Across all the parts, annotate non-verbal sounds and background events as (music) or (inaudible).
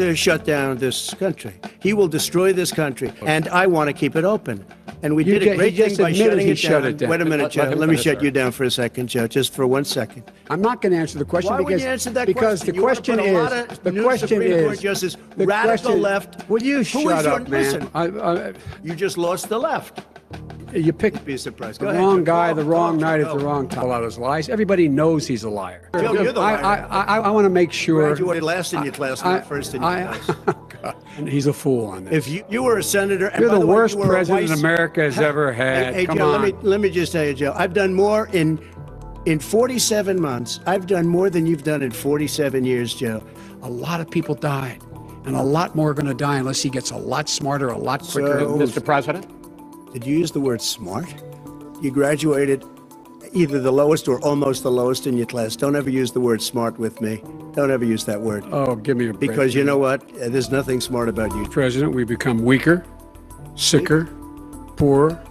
uh, shut down this country. He will destroy this country, and I want to keep it open. And we You did a great he thing by shutting it shut down. it down. Wait a minute, Let- Joe. let me shut you down for a second, Joe, just for one second. I'm not going to answer the question Why would because you answer that because question? the You question put a lot is the question Supreme is Court justice, the radical question- left. Will you Who is shut your- man? listen. I, I, You just lost the left. You picked Be surprised. the Go ahead, wrong guy, Go, the wrong Joe, night go. at the wrong time. About his lies. Everybody knows he's a liar. Joe, you're the I, liar. I, I, I want to make sure. Graduated last in your class, not first in your I- class. (laughs) Oh, God, he's a fool on this. If you, you were a senator, and You're by the way, worst you president vice- America has ever had. Hey, hey, Come Joe, on. let me let me just tell you, Joe. I've done more in in 47 months. I've done more than you've done in 47 years, Joe. a lot of people died, and a lot more are going to die unless he gets a lot smarter, a lot quicker. So- Mr. President? Did you use the word smart? You graduated either the lowest or almost the lowest in your class. Don't ever use the word smart with me. Don't ever use that word. oh, give me a break. Because you know what? Uh, There's nothing smart about you. President, we become weaker, sicker, poorer,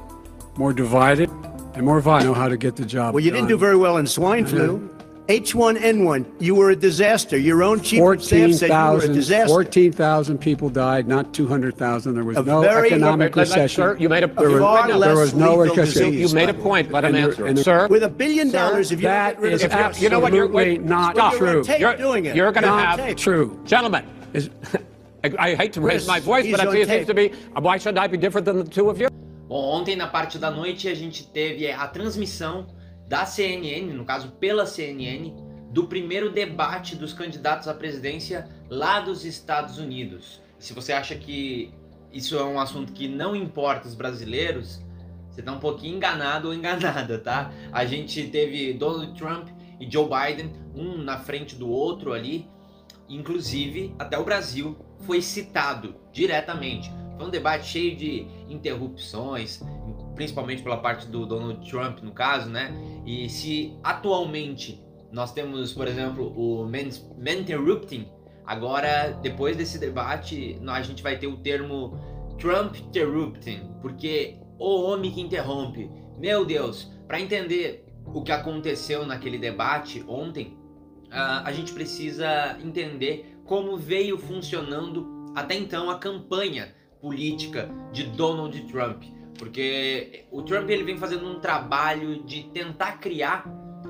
more divided, and more violent. Know how to get the job Well, you didn't do very well in swine flu. H1N1, you were a disaster. Your own chief of staff said you were a disaster. 14,000 people died, not 200,000. There was A no very- economic Let- let- recession. Sir, you made a, There you- was- far wait, no, less there was no recession. disease. you made a point. Let him And answer. and Sir, With a billion dollars, if you that don't get rid is of the- you know what, you're- absolutely wait, not stop. You're true. You're- doing it. you're gonna on have- tape. True. gentlemen, Is- (laughs) I, I hate to raise Chris, my voice, he's but I see it seems to be, why should I be different than the two of you? Bom, ontem na parte da noite a gente teve a transmissão da CNN, no caso pela CNN, do primeiro debate dos candidatos à presidência lá dos Estados Unidos. Se você acha que isso é um assunto que não importa os brasileiros, você tá um pouquinho enganado ou enganada, tá? A gente teve Donald Trump e Joe Biden, um na frente do outro ali, inclusive até o Brasil foi citado diretamente. Foi um debate cheio de interrupções, principalmente pela parte do Donald Trump, no caso, né? E se atualmente nós temos, por exemplo, o Menterrupting, agora, depois desse debate, a gente vai ter o termo Trump Interrupting, porque o homem que interrompe. Meu Deus, para entender o que aconteceu naquele debate ontem, ah, a gente precisa entender como veio funcionando até então a campanha política de Donald Trump, porque o Trump ele vem fazendo um trabalho de tentar criar,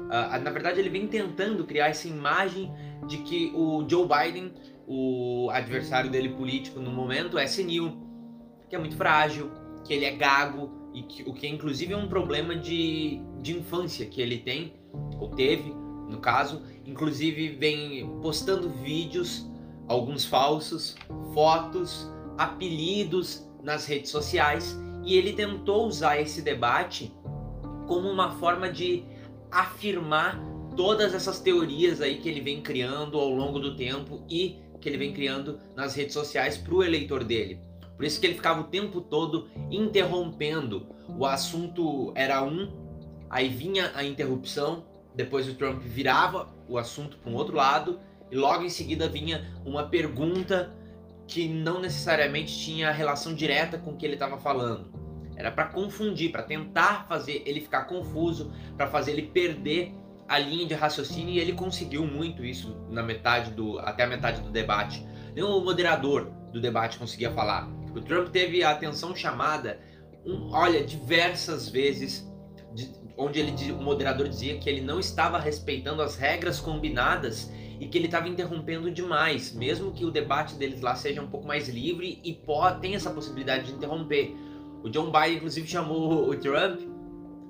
ah, na verdade ele vem tentando criar essa imagem de que o Joe Biden, o adversário dele político no momento, é senil, que é muito frágil, que ele é gago e que, o que inclusive é um problema de, de infância que ele tem ou teve, no caso, inclusive vem postando vídeos, alguns falsos, fotos, apelidos nas redes sociais e ele tentou usar esse debate como uma forma de afirmar todas essas teorias aí que ele vem criando ao longo do tempo e que ele vem criando nas redes sociais para o eleitor dele. Por isso que ele ficava o tempo todo interrompendo. O assunto era um, aí vinha a interrupção, depois o Trump virava o assunto para um outro lado e logo em seguida vinha uma pergunta que não necessariamente tinha relação direta com o que ele estava falando. Era para confundir, para tentar fazer ele ficar confuso, para fazer ele perder a linha de raciocínio e ele conseguiu muito isso na metade do até a metade do debate. Nem o moderador do debate conseguia falar. O Trump teve a atenção chamada, um, olha, diversas vezes, de, onde ele, o moderador dizia que ele não estava respeitando as regras combinadas e que ele estava interrompendo demais, mesmo que o debate deles lá seja um pouco mais livre e pode, tem essa possibilidade de interromper. O John Biden, inclusive, chamou o Trump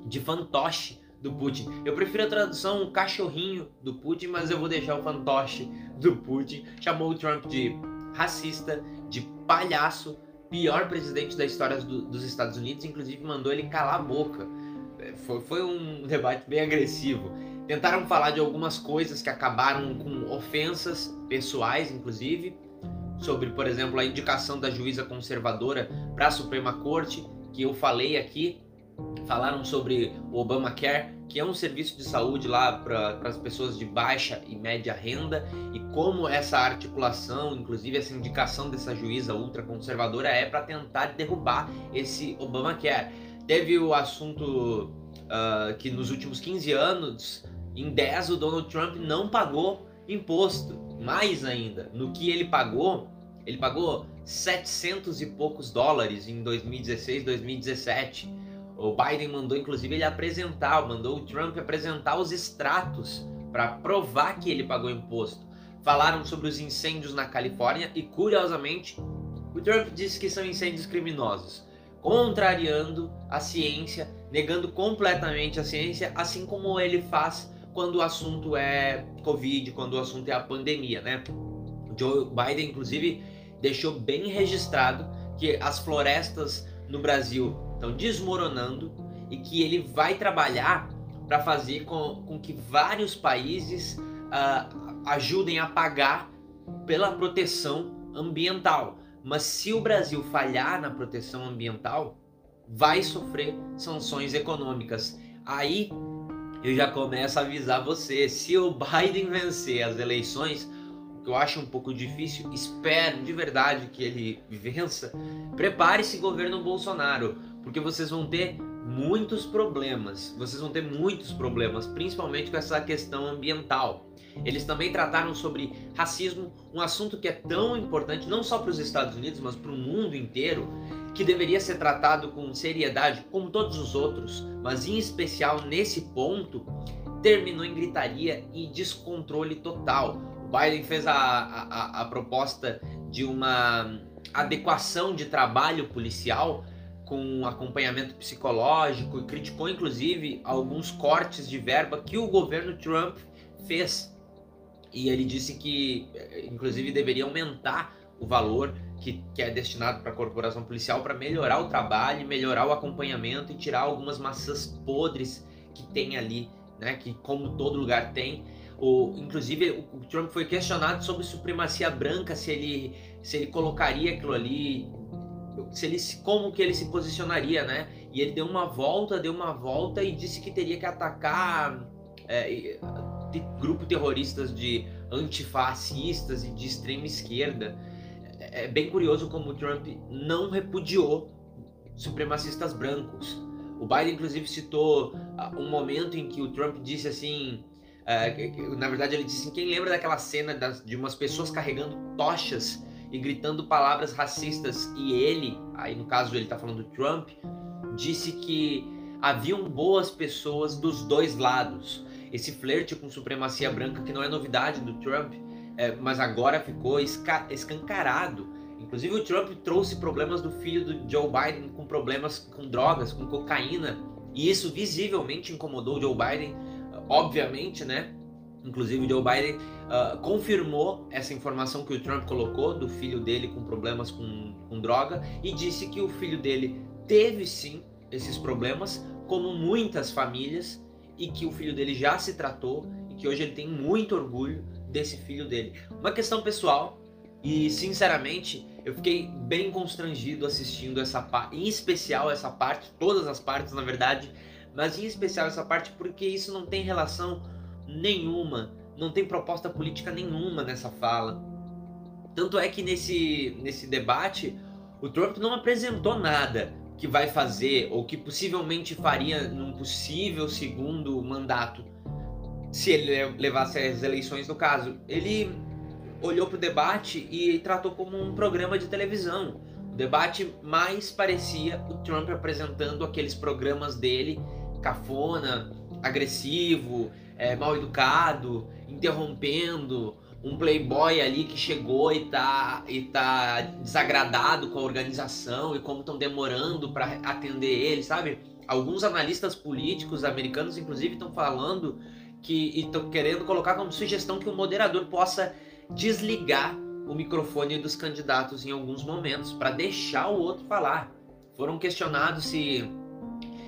de fantoche do Putin. Eu prefiro a tradução cachorrinho do Putin, mas eu vou deixar o fantoche do Putin. Chamou o Trump de racista, de palhaço, pior presidente da história do, dos Estados Unidos, inclusive mandou ele calar a boca. Foi, foi um debate bem agressivo. Tentaram falar de algumas coisas que acabaram com ofensas pessoais, inclusive, sobre, por exemplo, a indicação da juíza conservadora para a Suprema Corte, que eu falei aqui. Falaram sobre o Obamacare, que é um serviço de saúde lá para as pessoas de baixa e média renda, e como essa articulação, inclusive essa indicação dessa juíza ultraconservadora é para tentar derrubar esse Obamacare. Teve o assunto uh, que nos últimos 15 anos, em 10, o Donald Trump não pagou imposto. Mais ainda, no que ele pagou, Ele pagou 700 e poucos dólares em 2016, 2017. O Biden mandou, inclusive, ele apresentar, mandou o Trump apresentar os extratos para provar que ele pagou imposto. Falaram sobre os incêndios na Califórnia e, curiosamente, o Trump disse que são incêndios criminosos, contrariando a ciência, negando completamente a ciência, assim como ele faz quando o assunto é Covid, quando o assunto é a pandemia, né? Joe Biden, inclusive, deixou bem registrado que as florestas no Brasil estão desmoronando e que ele vai trabalhar para fazer com, com, que vários países uh, ajudem a pagar pela proteção ambiental. Mas se o Brasil falhar na proteção ambiental, vai sofrer sanções econômicas. Aí eu já começo a avisar você: se o Biden vencer as eleições, o que eu acho um pouco difícil, espero de verdade que ele vença. Prepare-se, governo Bolsonaro, porque vocês vão ter muitos problemas. Vocês vão ter muitos problemas, principalmente com essa questão ambiental. Eles também trataram sobre racismo, um assunto que é tão importante não só para os Estados Unidos, mas para o mundo inteiro, que deveria ser tratado com seriedade, como todos os outros, mas em especial nesse ponto, terminou em gritaria e descontrole total. O Biden fez a, a, a proposta de uma adequação de trabalho policial com acompanhamento psicológico e criticou inclusive alguns cortes de verba que o governo Trump fez. E ele disse que, inclusive, deveria aumentar o valor que, que é destinado para a corporação policial para melhorar o trabalho, melhorar o acompanhamento e tirar algumas maçãs podres que tem ali, né? Que como todo lugar tem. O, inclusive, o Trump foi questionado sobre supremacia branca, se ele, se ele colocaria aquilo ali se ele como que ele se posicionaria, né? E ele deu uma volta, deu uma volta e disse que teria que atacar é, grupo terroristas de antifascistas e de extrema esquerda. É, bem curioso como o Trump não repudiou supremacistas brancos. O Biden, inclusive, citou ah, um momento em que o Trump disse assim. Uh, na verdade, ele disse assim, quem lembra daquela cena de umas pessoas carregando tochas e gritando palavras racistas. E ele, aí no caso ele está falando do Trump, disse que haviam boas pessoas dos dois lados. Esse flerte com supremacia branca, que não é novidade do Trump, é, mas agora ficou escancarado. Inclusive o Trump trouxe problemas do filho do Joe Biden com problemas com drogas, com cocaína, e isso visivelmente incomodou o Joe Biden, obviamente, né? Inclusive o Joe Biden uh, confirmou essa informação que o Trump colocou do filho dele com problemas com, com droga e disse que o filho dele teve sim esses problemas, como muitas famílias, e que o filho dele já se tratou e que hoje ele tem muito orgulho desse filho dele. Uma questão pessoal e sinceramente eu fiquei bem constrangido assistindo essa parte, em especial essa parte, todas as partes na verdade, mas em especial essa parte porque isso não tem relação nenhuma, não tem proposta política nenhuma nessa fala. Tanto é que nesse, nesse debate o Trump não apresentou nada que vai fazer ou que possivelmente faria num possível segundo mandato se ele levasse as eleições no caso. Ele olhou para o debate e tratou como um programa de televisão. O debate mais parecia o Trump apresentando aqueles programas dele, cafona, agressivo, é, mal educado, interrompendo um playboy ali que chegou e tá, e tá desagradado com a organização e como estão demorando para atender ele, sabe? Alguns analistas políticos americanos, inclusive, estão falando que estão querendo colocar como sugestão que o moderador possa desligar o microfone dos candidatos em alguns momentos para deixar o outro falar. Foram questionados se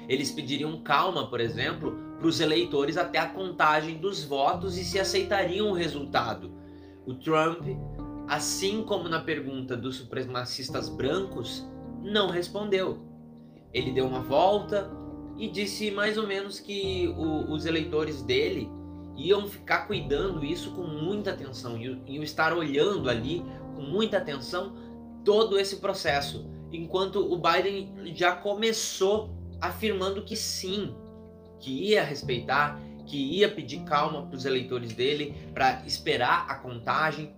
eles pediriam calma, por exemplo, para os eleitores até a contagem dos votos e se aceitariam o resultado. O Trump, assim como na pergunta dos supremacistas brancos, não respondeu. Ele deu uma volta e disse mais ou menos que o, os eleitores dele iam ficar cuidando isso com muita atenção, iam estar olhando ali com muita atenção todo esse processo, enquanto o Biden já começou afirmando que sim, que ia respeitar, que ia pedir calma para os eleitores dele, para esperar a contagem.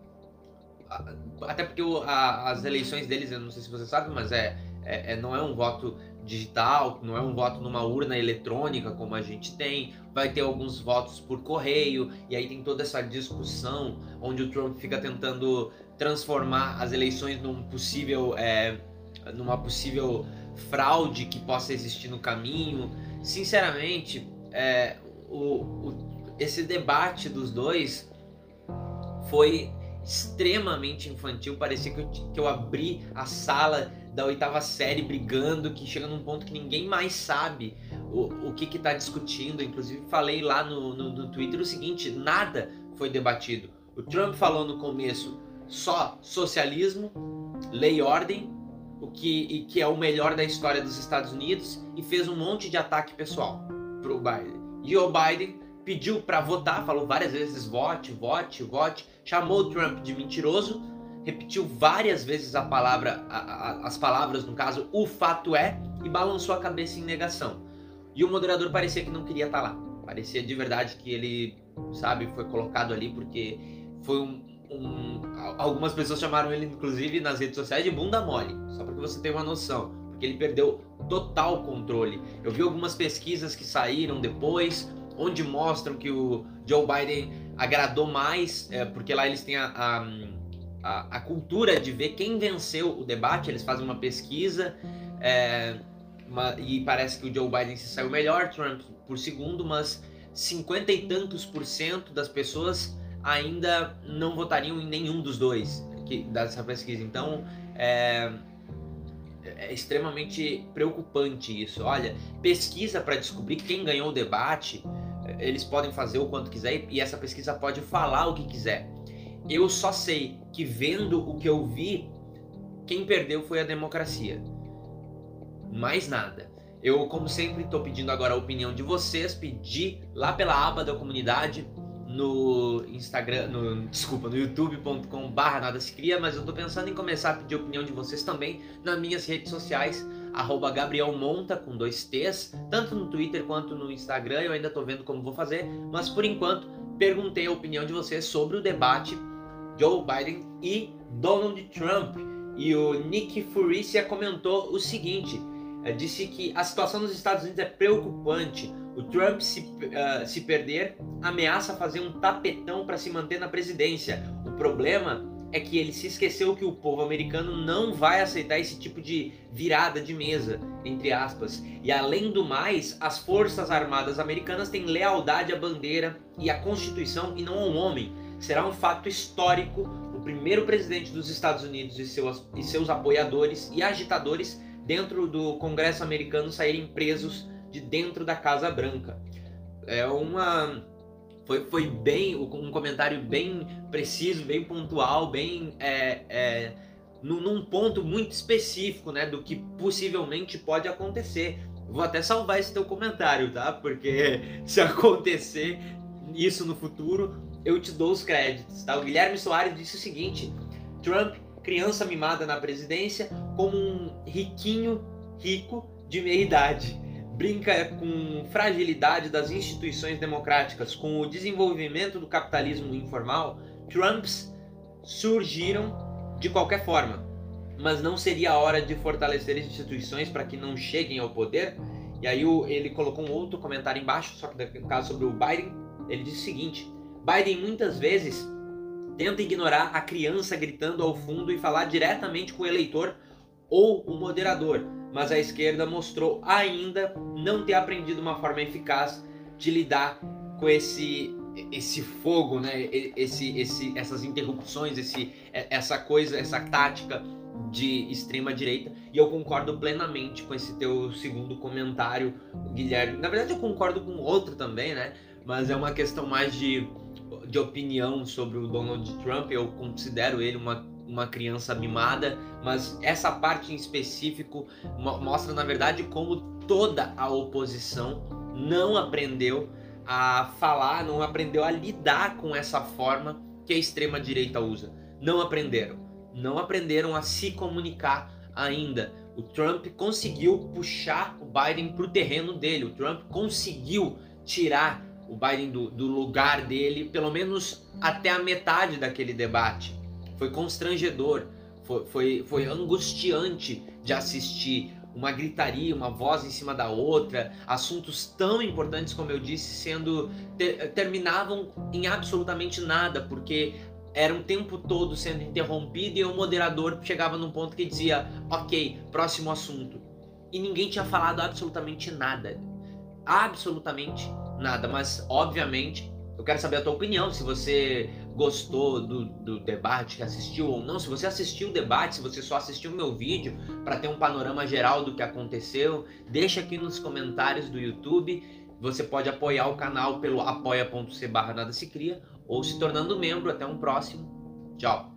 até porque o, a, as eleições deles, eu não sei se você sabe, mas é, é, é, não é um voto digital, não é um voto numa urna eletrônica como a gente tem, vai ter alguns votos por correio, e aí tem toda essa discussão onde o Trump fica tentando transformar as eleições num possível, é, numa possível fraude que possa existir no caminho. Sinceramente, é, o, o, esse debate dos dois foi extremamente infantil. Parecia que eu, que eu abri a sala da oitava série brigando, que chega num ponto que ninguém mais sabe o, o que está discutindo. Inclusive, falei lá no, no, no Twitter o seguinte: nada foi debatido. O Trump falou no começo só socialismo, lei e ordem, o que, e que é o melhor da história dos Estados Unidos, e fez um monte de ataque pessoal pro Biden. Joe Biden pediu para votar, falou várias vezes vote, vote, vote, chamou o Trump de mentiroso, repetiu várias vezes a palavra, a, a, as palavras, no caso, o fato é, e balançou a cabeça em negação. E o moderador parecia que não queria estar tá lá. Parecia de verdade que ele, sabe, foi colocado ali porque foi um, um, algumas pessoas chamaram ele, inclusive, nas redes sociais de bunda mole, só para que você tenha uma noção, porque ele perdeu total controle. Eu vi algumas pesquisas que saíram depois, onde mostram que o Joe Biden agradou mais, é, porque lá eles têm a, a, a, a, cultura de ver quem venceu o debate, eles fazem uma pesquisa é, uma, e parece que o Joe Biden se saiu melhor, Trump por segundo, mas cinquenta e tantos por cento das pessoas ainda não votariam em nenhum dos dois que, dessa pesquisa. Então, é, é extremamente preocupante isso. Olha, pesquisa para descobrir quem ganhou o debate eles podem fazer o quanto quiser e essa pesquisa pode falar o que quiser. Eu só sei que vendo o que eu vi, quem perdeu foi a democracia. Mais nada. Eu, como sempre, estou pedindo agora a opinião de vocês, pedi lá pela aba da comunidade no Instagram, no, desculpa, no youtube.com barra nada se cria, mas eu estou pensando em começar a pedir a opinião de vocês também nas minhas redes sociais, arroba Gabriel Monta com dois T's, tanto no Twitter quanto no Instagram. Eu ainda estou vendo como vou fazer, mas por enquanto perguntei a opinião de vocês sobre o debate Joe Biden e Donald Trump. E o Nick Furicia comentou o seguinte: eh, disse que a situação nos Estados Unidos é preocupante. O Trump, se, uh, se perder, ameaça fazer um tapetão para se manter na presidência. O problema é que ele se esqueceu que o povo americano não vai aceitar esse tipo de virada de mesa, entre aspas. E além do mais, as Forças Armadas Americanas têm lealdade à bandeira e à Constituição e não ao homem. Será um fato histórico o primeiro presidente dos Estados Unidos e seus, e seus apoiadores e agitadores dentro do Congresso americano saírem presos de dentro da Casa Branca. É uma foi, foi bem, um comentário bem preciso, bem pontual, bem é, é, num, ponto muito específico, né, do que possivelmente pode acontecer. Vou até salvar esse teu comentário, tá? Porque (laughs) se acontecer isso no futuro, eu te dou os créditos, tá? O Guilherme Soares disse o seguinte: Trump, criança mimada na presidência, como um riquinho rico de meia idade brinca com fragilidade das instituições democráticas, com o desenvolvimento do capitalismo informal, Trumps surgiram de qualquer forma. Mas não seria a hora de fortalecer instituições para que não cheguem ao poder? E aí ele colocou um outro comentário embaixo, só que no caso sobre o Biden, ele disse o seguinte: Biden muitas vezes tenta ignorar a criança gritando ao fundo e falar diretamente com o eleitor ou o moderador mas a esquerda mostrou ainda não ter aprendido uma forma eficaz de lidar com esse esse fogo, né? Esse, esse, essas interrupções, esse, essa coisa, essa tática de extrema direita. E eu concordo plenamente com esse teu segundo comentário, Guilherme. Na verdade, eu concordo com outro também, né? Mas é uma questão mais de, de opinião sobre o Donald Trump. Eu considero ele uma uma criança mimada, mas essa parte em específico mostra na verdade como toda a oposição não aprendeu a falar, não aprendeu a lidar com essa forma que a extrema direita usa. Não aprenderam. Não aprenderam a se comunicar ainda. O Trump conseguiu puxar o Biden para o terreno dele. O Trump conseguiu tirar o Biden do, do lugar dele, pelo menos até a metade daquele debate foi constrangedor, foi, foi, foi angustiante de assistir uma gritaria, uma voz em cima da outra, assuntos tão importantes como eu disse sendo ter, terminavam em absolutamente nada, porque era um tempo todo sendo interrompido e o moderador chegava num ponto que dizia: "OK, próximo assunto". E ninguém tinha falado absolutamente nada. Absolutamente nada, mas obviamente eu quero saber a tua opinião, se você gostou do, do debate, assistiu ou não. Se você assistiu o debate, se você só assistiu o meu vídeo para ter um panorama geral do que aconteceu, deixa aqui nos comentários do YouTube. Você pode apoiar o canal pelo apoia.c barra nada se cria ou se tornando membro. Até um próximo. Tchau.